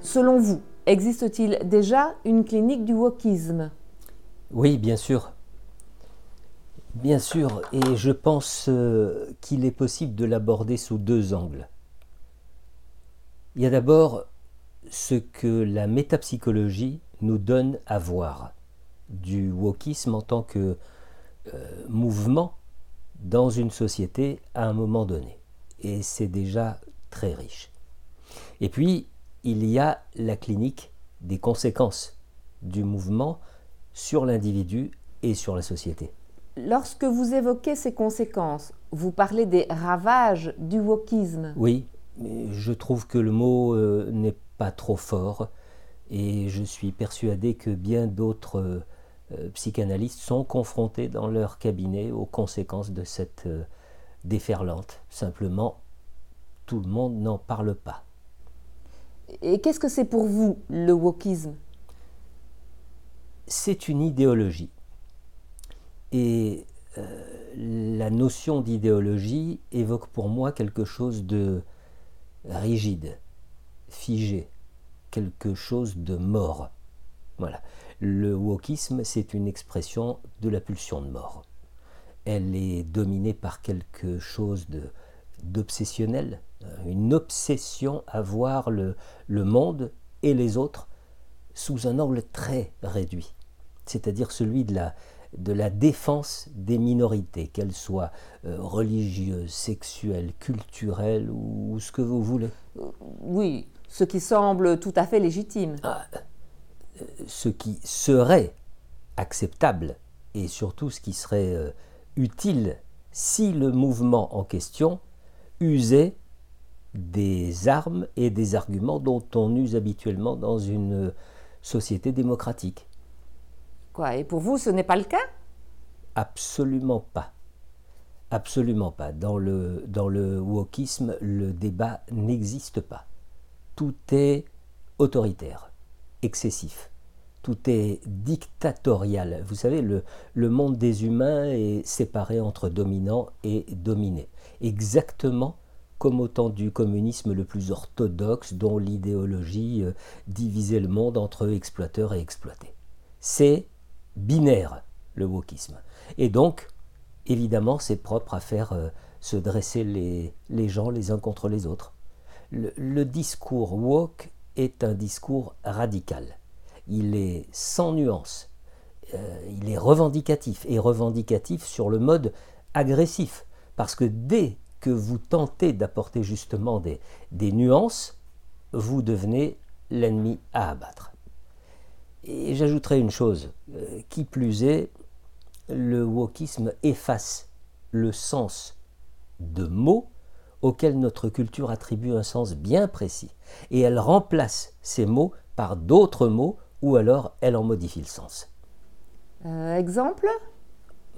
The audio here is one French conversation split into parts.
Selon vous, existe-t-il déjà une clinique du wokisme? Oui, bien sûr. Bien sûr, et je pense euh, qu'il est possible de l'aborder sous deux angles. Il y a d'abord ce que la métapsychologie nous donne à voir du wokisme en tant que euh, mouvement dans une société à un moment donné. Et c'est déjà très riche. Et puis, il y a la clinique des conséquences du mouvement sur l'individu et sur la société. Lorsque vous évoquez ces conséquences, vous parlez des ravages du wokisme. Oui, mais je trouve que le mot euh, n'est pas trop fort et je suis persuadé que bien d'autres euh, psychanalystes sont confrontés dans leur cabinet aux conséquences de cette euh, déferlante. Simplement, tout le monde n'en parle pas. Et qu'est-ce que c'est pour vous le wokisme? C'est une idéologie. Et euh, la notion d'idéologie évoque pour moi quelque chose de rigide, figé, quelque chose de mort. Voilà. Le wokisme, c'est une expression de la pulsion de mort. Elle est dominée par quelque chose d'obsessionnel, une obsession à voir le, le monde et les autres sous un angle très réduit, c'est-à-dire celui de la, de la défense des minorités, qu'elles soient euh, religieuses, sexuelles, culturelles ou, ce que vous voulez. Oui, ce qui semble tout à fait légitime. Ah, euh, ce qui serait acceptable et surtout ce qui serait euh, utile si le mouvement en question usait des armes et des arguments dont on use habituellement dans une société démocratique. Quoi Et pour vous, ce n'est pas le cas? Absolument pas. Absolument pas. Dans le, dans le wokisme, le débat n'existe pas. Tout est autoritaire, excessif. Tout est dictatorial. Vous savez, le, le monde des humains est séparé entre dominants et dominés. Exactement comme au temps du communisme le plus orthodoxe dont l'idéologie euh, divisait le monde entre exploiteurs et exploités. C'est binaire, le wokisme. Et donc, évidemment, c'est propre à faire euh, se dresser les, gens les uns contre les autres. Le, discours woke est un discours radical. Il est sans nuance. Euh, il est revendicatif. Et revendicatif sur le mode agressif. Parce que dès que vous tentez d'apporter justement des, des nuances, vous devenez l'ennemi à abattre. Et j'ajouterai une chose, euh, qui plus est, le wokisme efface le sens de mots auxquels notre culture attribue un sens bien précis, et elle remplace ces mots par d'autres mots, ou alors elle en modifie le sens. Euh, exemple?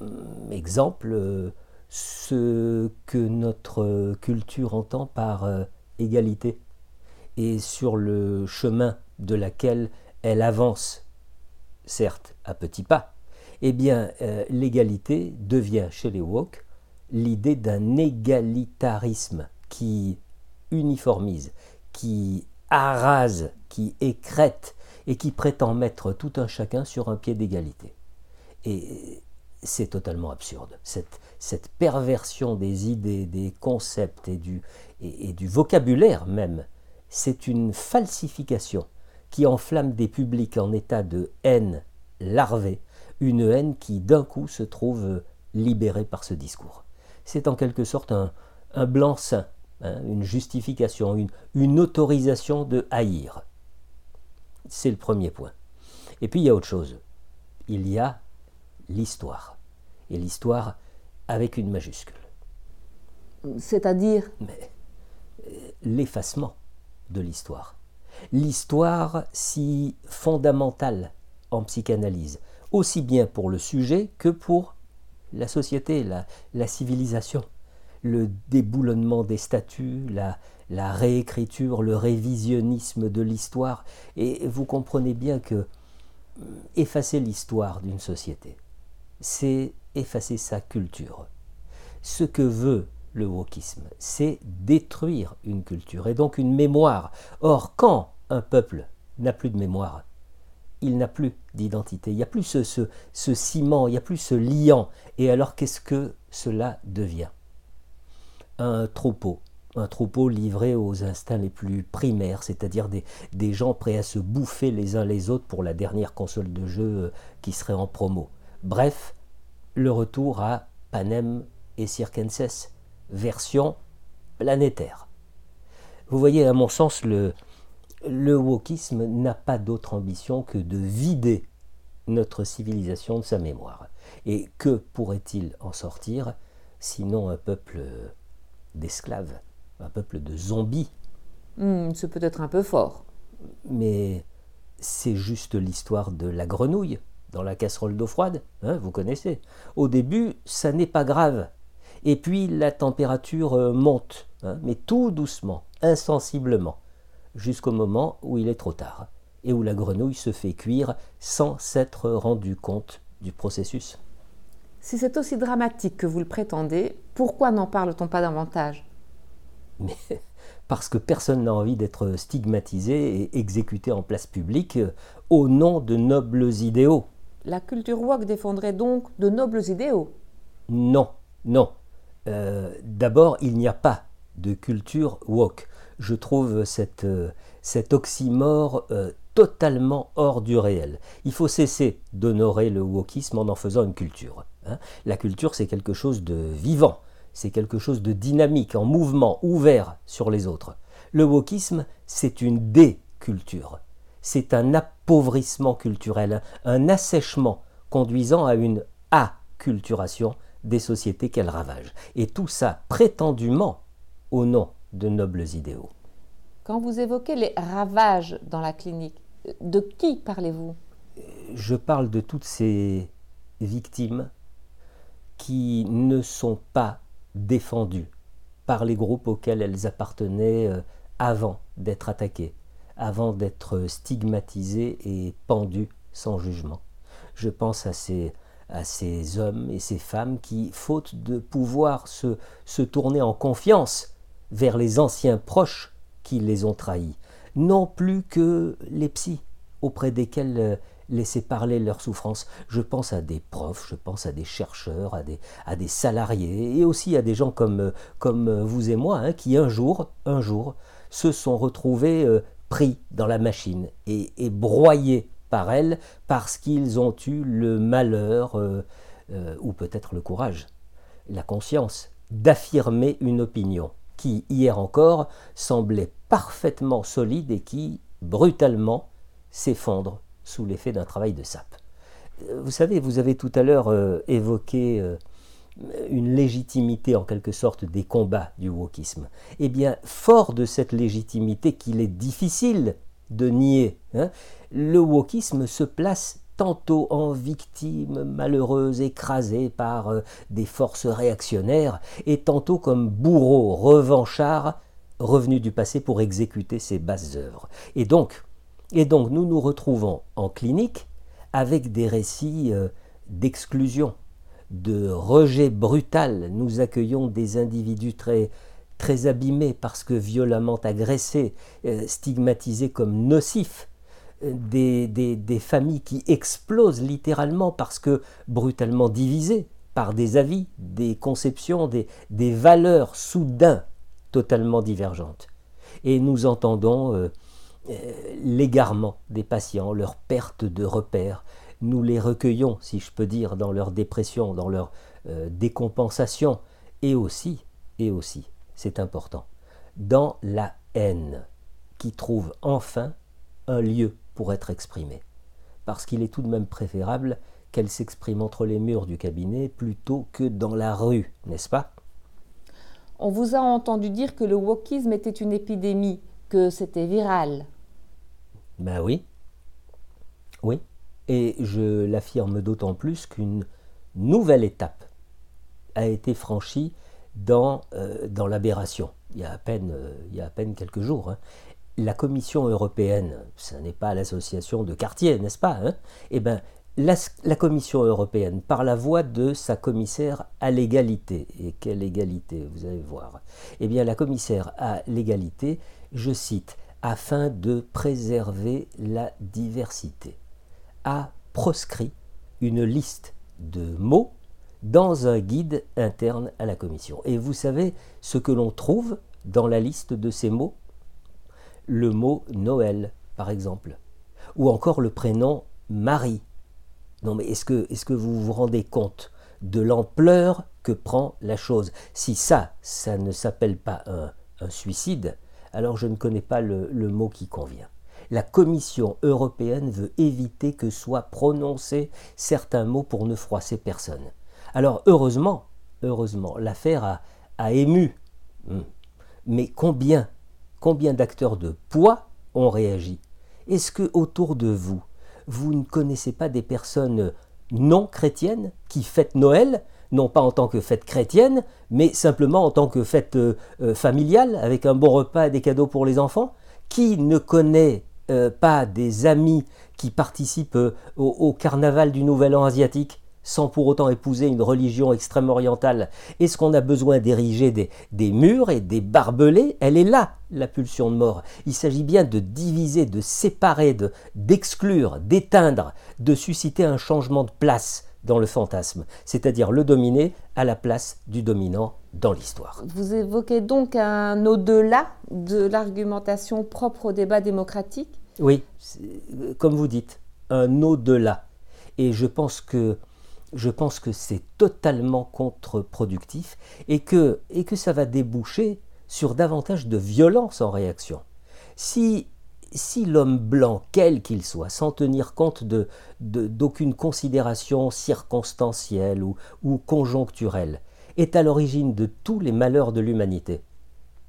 Hum, Exemple, euh, ce que notre culture entend par euh, égalité et sur le chemin de laquelle elle avance, certes à petits pas, eh bien euh, l'égalité devient chez les woke l'idée d'un égalitarisme qui uniformise, qui arrase, qui écrète et qui prétend mettre tout un chacun sur un pied d'égalité. Et c'est totalement absurde. Cette, cette, perversion des idées, des concepts et du, et, du vocabulaire même, c'est une falsification qui enflamme des publics en état de haine larvée, une haine qui d'un coup se trouve libérée par ce discours. C'est en quelque sorte un, un blanc-seing, hein, une justification, une, une autorisation de haïr. C'est le premier point. Et puis il y a autre chose. Il y a l'histoire. Et l'histoire avec une majuscule. C'est-à-dire? Mais euh, l'effacement de l'histoire. L'histoire si fondamentale en psychanalyse, aussi bien pour le sujet que pour la société, la, la civilisation. Le déboulonnement des statuts, la, la réécriture, le révisionnisme de l'histoire. Et vous comprenez bien que euh, effacer l'histoire d'une société, c'est effacer sa culture. Ce que veut le wokisme, c'est détruire une culture et donc une mémoire. Or, quand un peuple n'a plus de mémoire, il n'a plus d'identité, il n'y a plus ce, ciment, il n'y a plus ce liant. Et alors qu'est-ce que cela devient? Un troupeau, un troupeau livré aux instincts les plus primaires, c'est-à-dire des, des, gens prêts à se bouffer les uns les autres pour la dernière console de jeu euh, qui serait en promo. Bref, le retour à Panem et Circenses, version planétaire. Vous voyez, à mon sens, le, le wokisme n'a pas d'autre ambition que de vider notre civilisation de sa mémoire. Et que pourrait-il en sortir sinon un peuple d'esclaves, un peuple de zombies? Hmm, C'est peut-être un peu fort. Mais c'est juste l'histoire de la grenouille dans la casserole d'eau froide, hein, vous connaissez. Au début, ça n'est pas grave. Et puis la température euh, monte, hein, mais tout doucement, insensiblement jusqu'au moment où il est trop tard et où la grenouille se fait cuire sans s'être rendu compte du processus. Si c'est aussi dramatique que vous le prétendez, pourquoi n'en parle-t-on pas davantage? Mais parce que personne n'a envie d'être stigmatisé et exécuté en place publique euh, au nom de nobles idéaux. La culture woke défendrait donc de nobles idéaux Non, non. Euh, d'abord, il n'y a pas de culture woke je trouve cette, euh, cet oxymore euh, totalement hors du réel. Il faut cesser d'honorer le wokisme en en faisant une culture. Hein. La culture, c'est quelque chose de vivant, c'est quelque chose de dynamique, en mouvement, ouvert sur les autres. Le wokisme, c'est une déculture. C'est un appauvrissement culturel, un assèchement conduisant à une acculturation des sociétés qu'elle ravage. Et tout ça prétendument au nom de nobles idéaux. Quand vous évoquez les ravages dans la clinique, de qui parlez-vous? Je parle de toutes ces victimes qui ne sont pas défendues par les groupes auxquels elles appartenaient euh, avant d'être attaquées, avant d'être stigmatisées et pendues sans jugement. Je pense à ces, à ces hommes et ces femmes qui, faute de pouvoir se, se tourner en confiance vers les anciens proches qui les ont trahis, non plus que les psys auprès desquels euh, laisser parler leurs souffrances. Je pense à des profs, je pense à des chercheurs, à des, à des salariés et aussi à des gens comme, euh, comme euh, vous et moi hein, qui un jour, un jour, se sont retrouvés pris dans la machine et, broyés par elle parce qu'ils ont eu le malheur ou peut-être le courage, la conscience d'affirmer une opinion qui, hier encore, semblait parfaitement solide et qui, brutalement, s'effondre sous l'effet d'un travail de sape. Euh, vous savez, vous avez tout à l'heure euh, évoqué euh, une légitimité en quelque sorte des combats du wokisme. Eh bien, fort de cette légitimité qu'il est difficile de nier, hein, le wokisme se place tantôt en victime malheureuse écrasée par euh, des forces réactionnaires, et tantôt comme bourreau revanchard revenu du passé pour exécuter ses basses œuvres. Et donc, nous nous retrouvons en clinique avec des récits euh, d'exclusion, de rejet brutal. Nous accueillons des individus très, très abîmés parce que violemment agressés, euh, stigmatisés comme nocifs des, familles qui explosent littéralement parce que brutalement divisées par des avis, des conceptions, des, des valeurs soudain totalement divergentes. Et nous entendons euh, euh, l'égarement des patients, leur perte de repères. Nous les recueillons, si je peux dire, dans leur dépression, dans leur euh, décompensation, et aussi, et aussi, c'est important, dans la haine qui trouve enfin un lieu pour être exprimée. Parce qu'il est tout de même préférable qu'elle s'exprime entre les murs du cabinet plutôt que dans la rue, n'est-ce pas? On vous a entendu dire que le wokisme était une épidémie, que c'était viral. Ben oui. Oui. Et je l'affirme d'autant plus qu'une nouvelle étape a été franchie dans, euh, dans l'aberration. Il, y a à peine, euh, il y a à peine quelques jours. Hein la Commission européenne, ce n'est pas l'association de quartier, n'est-ce pas hein? Eh bien, la, Commission européenne, par la voix de sa commissaire à l'égalité, et quelle égalité, vous allez voir, eh bien, la commissaire à l'égalité, je cite, afin de préserver la diversité, a proscrit une liste de mots dans un guide interne à la commission. Et vous savez ce que l'on trouve dans la liste de ces mots? Le mot Noël, par exemple, ou encore le prénom Marie. Non mais est-ce que, vous vous rendez compte de l'ampleur que prend la chose? Si ça, ça ne s'appelle pas un, suicide, alors je ne connais pas le mot qui convient la Commission européenne veut éviter que soient prononcés certains mots pour ne froisser personne. Alors heureusement, heureusement, l'affaire a, ému. Hmm. Mais combien, combien d'acteurs de poids ont réagi? Est-ce que autour de vous, vous ne connaissez pas des personnes non chrétiennes qui fêtent Noël, non pas en tant que fête chrétienne, mais simplement en tant que fête euh, euh, familiale, avec un bon repas et des cadeaux pour les enfants? Qui ne connaît euh, pas des amis qui participent au carnaval du Nouvel An asiatique sans pour autant épouser une religion extrême orientale Est-ce qu'on a besoin d'ériger des, murs et des barbelés Elle est là, la pulsion de mort. Il s'agit bien de diviser, de séparer, de, d'exclure, d'éteindre, de susciter un changement de place dans le fantasme, c'est-à-dire le dominé à la place du dominant dans l'histoire. Vous évoquez donc un au-delà de l'argumentation propre au débat démocratique Oui, comme vous dites, un au-delà. Et je pense que je pense que c'est totalement contre-productif et que, et que ça va déboucher sur davantage de violence en réaction. Si, si l'homme blanc, quel qu'il soit, sans tenir compte de, d'aucune considération circonstancielle ou, ou conjoncturelle, est à l'origine de tous les malheurs de l'humanité,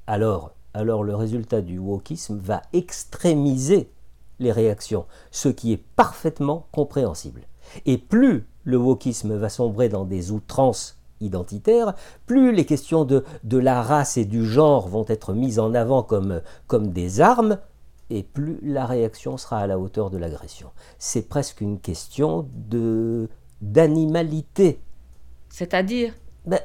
alors, alors le résultat du wokisme va extrémiser les réactions, ce qui est parfaitement compréhensible. Et plus le wokisme va sombrer dans des outrances identitaires, plus les questions de, de la race et du genre vont être mises en avant comme, comme des armes, et plus la réaction sera à la hauteur de l'agression. C'est presque une question de d'animalité. C'est-à-dire? Ben,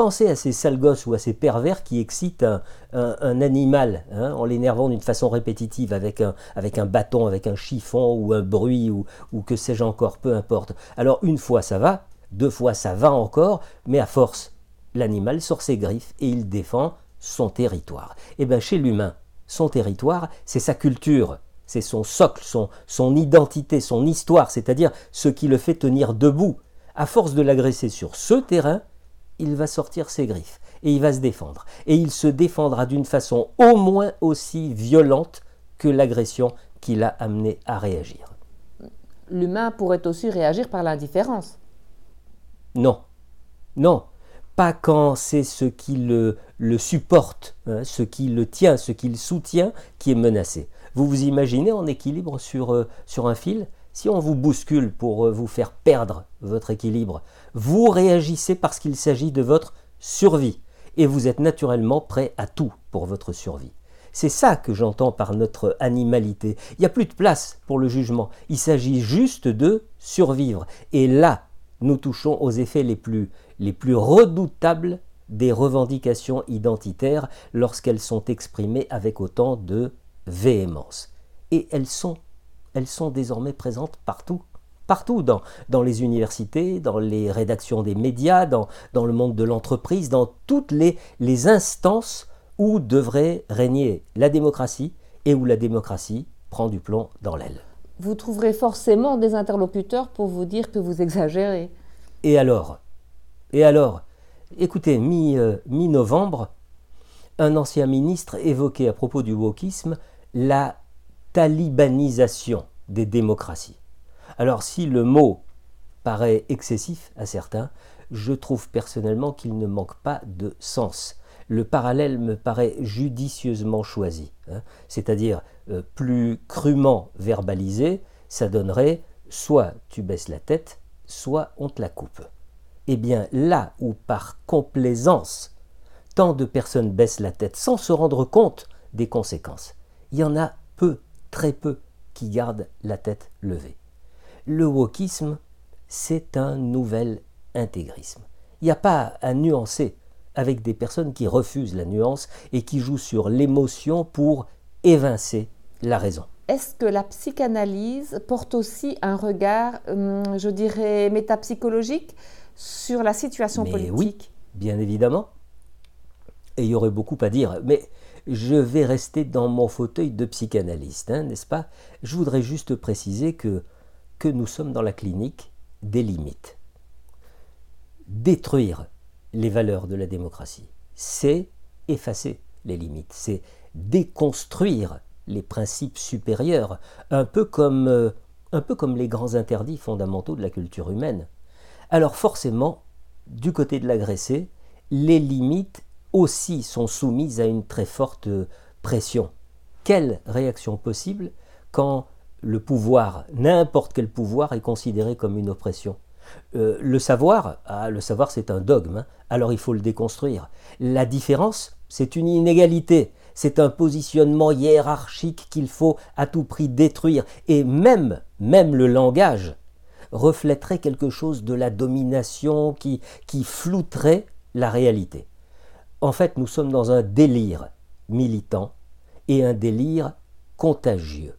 Pensez à ces sales gosses ou à ces pervers qui excitent un, animal hein, en l'énervant d'une façon répétitive avec un, avec un bâton, avec un chiffon ou un bruit ou, ou que sais-je encore, peu importe. Alors une fois ça va, deux fois ça va encore, mais à force, l'animal sort ses griffes et il défend son territoire. Et eh bien chez l'humain, son territoire, c'est sa culture, c'est son socle, son, son identité, son histoire, c'est-à-dire ce qui le fait tenir debout. À force de l'agresser sur ce terrain, il va sortir ses griffes et il va se défendre. Et il se défendra d'une façon au moins aussi violente que l'agression qui l'a amené à réagir. L'humain pourrait aussi réagir par l'indifférence. Non, non, pas quand c'est ce qui le, le supporte, hein, ce qui le tient, ce qui le soutient qui est menacé. Vous vous imaginez en équilibre sur, euh, sur un fil? Si on vous bouscule pour euh, vous faire perdre votre équilibre, vous réagissez parce qu'il s'agit de votre survie et vous êtes naturellement prêt à tout pour votre survie. C'est ça que j'entends par notre animalité. Il n'y a plus de place pour le jugement. Il s'agit juste de survivre. Et là, nous touchons aux effets les plus, les plus redoutables des revendications identitaires lorsqu'elles sont exprimées avec autant de véhémence. Et elles sont elles sont désormais présentes partout. Partout, dans, dans les universités, dans les rédactions des médias, dans, dans le monde de l'entreprise, dans toutes les, les instances où devrait régner la démocratie et où la démocratie prend du plomb dans l'aile. Vous trouverez forcément des interlocuteurs pour vous dire que vous exagérez. Et alors? Et alors? Écoutez, euh, mi-novembre, un ancien ministre évoquait à propos du wokisme la talibanisation des démocraties. Alors si le mot paraît excessif à certains, je trouve personnellement qu'il ne manque pas de sens. Le parallèle me paraît judicieusement choisi, hein. c'est-à-dire euh, plus crûment verbalisé, ça donnerait soit tu baisses la tête, soit on te la coupe. Eh bien là où par complaisance tant de personnes baissent la tête sans se rendre compte des conséquences, il y en a peu très peu qui gardent la tête levée. Le wokisme, c'est un nouvel intégrisme. Il n'y a pas à nuancer avec des personnes qui refusent la nuance et qui jouent sur l'émotion pour évincer la raison. Est-ce que la psychanalyse porte aussi un regard, hum, je dirais, métapsychologique sur la situation Mais politique? oui, bien évidemment. Et il y aurait beaucoup à dire. Mais je vais rester dans mon fauteuil de psychanalyste, hein, n'est-ce pas? Je voudrais juste préciser que, que nous sommes dans la clinique des limites. Détruire les valeurs de la démocratie, c'est effacer les limites, c'est déconstruire les principes supérieurs, un peu comme, euh, un peu comme les grands interdits fondamentaux de la culture humaine. Alors forcément, du côté de l'agressé, les limites aussi sont soumises à une très forte pression. Quelle réaction possible quand le pouvoir, n'importe quel pouvoir, est considéré comme une oppression? Euh, Le savoir, ah, le savoir c'est un dogme, hein. alors il faut le déconstruire. La différence, c'est une inégalité, c'est un positionnement hiérarchique qu'il faut à tout prix détruire. Et même, même le langage reflèterait quelque chose de la domination qui, qui flouterait la réalité. En fait, nous sommes dans un délire militant et un délire contagieux.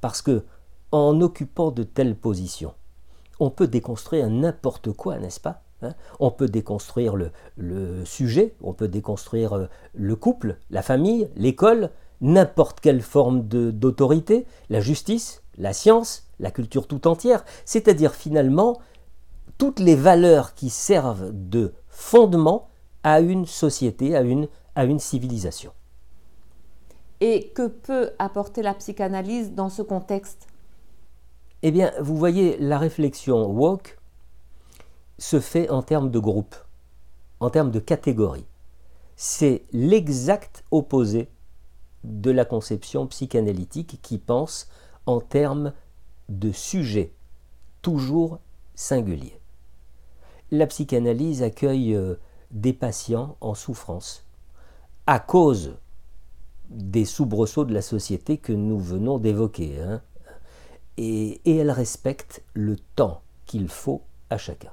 Parce que, en occupant de telles positions, on peut déconstruire n'importe quoi, n'est-ce pas hein? On peut déconstruire le, sujet, on peut déconstruire euh, le couple, la famille, l'école, n'importe quelle forme d'autorité, la justice, la science, la culture tout entière, c'est-à-dire finalement toutes les valeurs qui servent de fondement à une société, à une, à une civilisation. Et que peut apporter la psychanalyse dans ce contexte? Eh bien, vous voyez, la réflexion woke se fait en termes de groupe, en termes de catégories. C'est l'exact opposé de la conception psychanalytique qui pense en termes de sujets toujours singuliers. La psychanalyse accueille euh, des patients en souffrance à cause des soubresauts de la société que nous venons d'évoquer. Hein. Et, et, elle respecte le temps qu'il faut à chacun.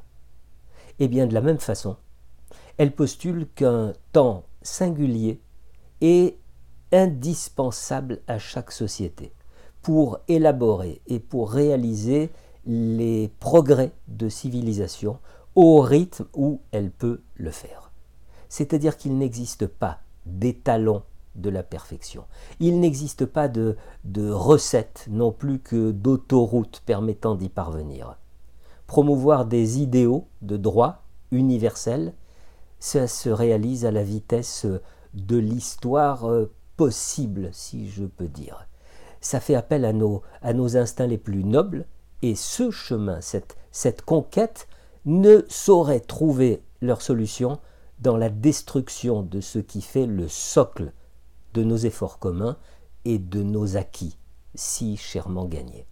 Et bien de la même façon, elle postule qu'un temps singulier est indispensable à chaque société pour élaborer et pour réaliser les progrès de civilisation au rythme où elle peut le faire. C'est-à-dire qu'il n'existe pas d'étalon de la perfection. Il n'existe pas de, de recette non plus que d'autoroute permettant d'y parvenir. Promouvoir des idéaux de droit universel, ça se réalise à la vitesse de l'histoire euh, possible, si je peux dire. Ça fait appel à nos, instincts les plus nobles, et ce chemin, cette conquête, ne sauraient trouver leur solution dans la destruction de ce qui fait le socle de nos efforts communs et de nos acquis si chèrement gagnés.